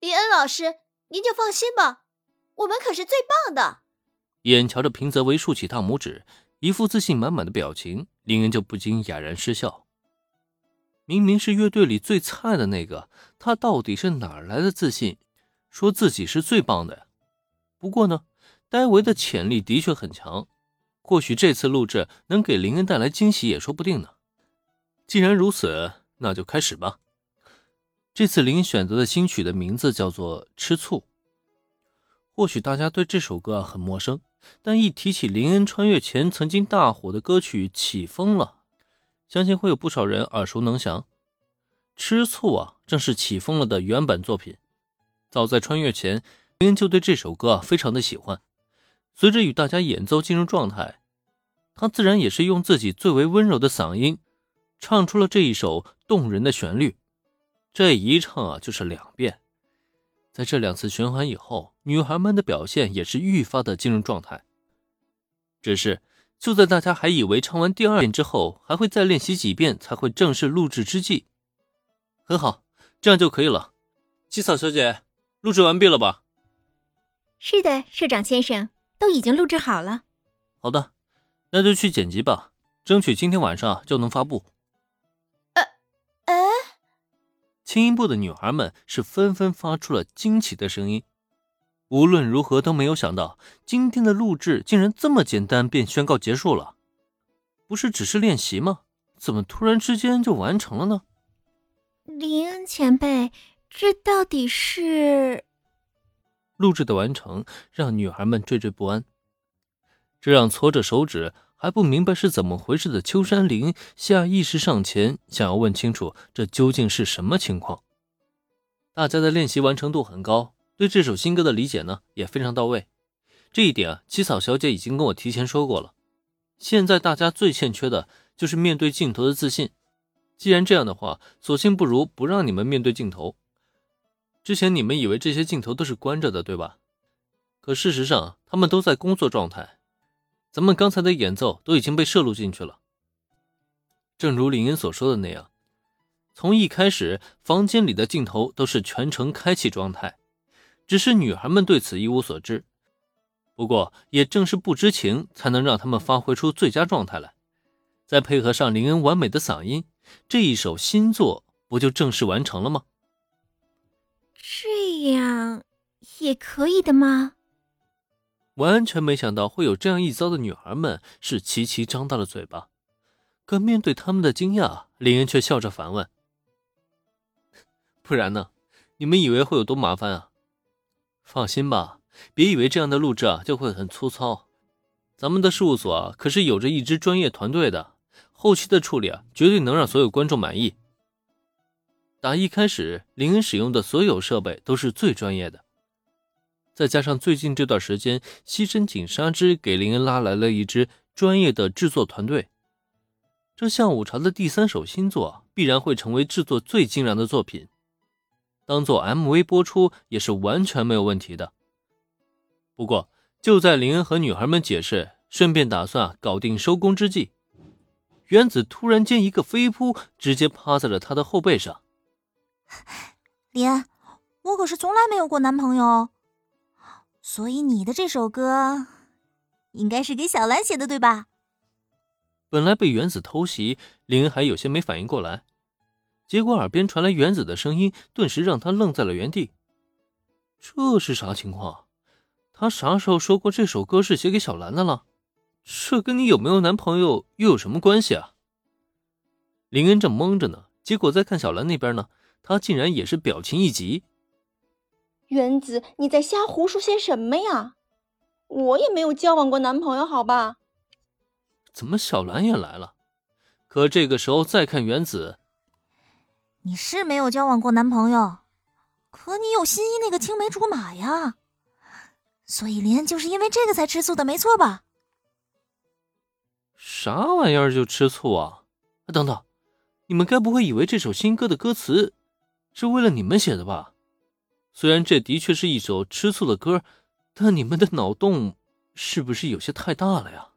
林恩老师，您就放心吧，我们可是最棒的。眼瞧着平泽唯竖起大拇指，一副自信满满的表情，林恩就不禁哑然失笑。明明是乐队里最菜的那个，他到底是哪来的自信，说自己是最棒的？不过呢，戴维的潜力的确很强，或许这次录制能给林恩带来惊喜也说不定呢。既然如此，那就开始吧。这次林选择的新曲的名字叫做《吃醋》。或许大家对这首歌很陌生，但一提起林恩穿越前曾经大火的歌曲《起风了》，相信会有不少人耳熟能详。《吃醋》啊，正是《起风了》的原版作品。早在穿越前，林恩就对这首歌啊非常的喜欢。随着与大家演奏进入状态，他自然也是用自己最为温柔的嗓音。唱出了这一首动人的旋律，这一唱啊就是两遍。在这两次循环以后，女孩们的表现也是愈发的进入状态。只是就在大家还以为唱完第二遍之后还会再练习几遍才会正式录制之际，很好，这样就可以了。七草小姐，录制完毕了吧？是的，社长先生，都已经录制好了。好的，那就去剪辑吧，争取今天晚上就能发布。轻音部的女孩们是纷纷发出了惊奇的声音。无论如何都没有想到，今天的录制竟然这么简单便宣告结束了。不是只是练习吗？怎么突然之间就完成了呢？林恩前辈，这到底是……录制的完成让女孩们惴惴不安，这让搓着手指。还不明白是怎么回事的秋山林下意识上前，想要问清楚这究竟是什么情况。大家的练习完成度很高，对这首新歌的理解呢也非常到位。这一点啊，七草小姐已经跟我提前说过了。现在大家最欠缺的就是面对镜头的自信。既然这样的话，索性不如不让你们面对镜头。之前你们以为这些镜头都是关着的，对吧？可事实上，他们都在工作状态。咱们刚才的演奏都已经被摄录进去了。正如林恩所说的那样，从一开始，房间里的镜头都是全程开启状态，只是女孩们对此一无所知。不过，也正是不知情，才能让他们发挥出最佳状态来。再配合上林恩完美的嗓音，这一首新作不就正式完成了吗？这样也可以的吗？完全没想到会有这样一遭的女孩们是齐齐张大了嘴巴，可面对他们的惊讶，林恩却笑着反问：“不然呢？你们以为会有多麻烦啊？放心吧，别以为这样的录制啊就会很粗糙。咱们的事务所啊可是有着一支专业团队的，后期的处理啊绝对能让所有观众满意。打一开始，林恩使用的所有设备都是最专业的。”再加上最近这段时间，西深井纱织给林恩拉来了一支专业的制作团队，这下午茶的第三首新作必然会成为制作最精良的作品，当做 MV 播出也是完全没有问题的。不过，就在林恩和女孩们解释，顺便打算搞定收工之际，原子突然间一个飞扑，直接趴在了他的后背上。林恩，我可是从来没有过男朋友。所以你的这首歌，应该是给小兰写的，对吧？本来被原子偷袭，林恩还有些没反应过来，结果耳边传来原子的声音，顿时让他愣在了原地。这是啥情况？他啥时候说过这首歌是写给小兰的了？这跟你有没有男朋友又有什么关系啊？林恩正懵着呢，结果再看小兰那边呢，他竟然也是表情一急。原子，你在瞎胡说些什么呀？我也没有交往过男朋友，好吧？怎么小兰也来了？可这个时候再看原子，你是没有交往过男朋友，可你有心仪那个青梅竹马呀。所以林恩就是因为这个才吃醋的，没错吧？啥玩意儿就吃醋啊？等等，你们该不会以为这首新歌的歌词是为了你们写的吧？虽然这的确是一首吃醋的歌，但你们的脑洞是不是有些太大了呀？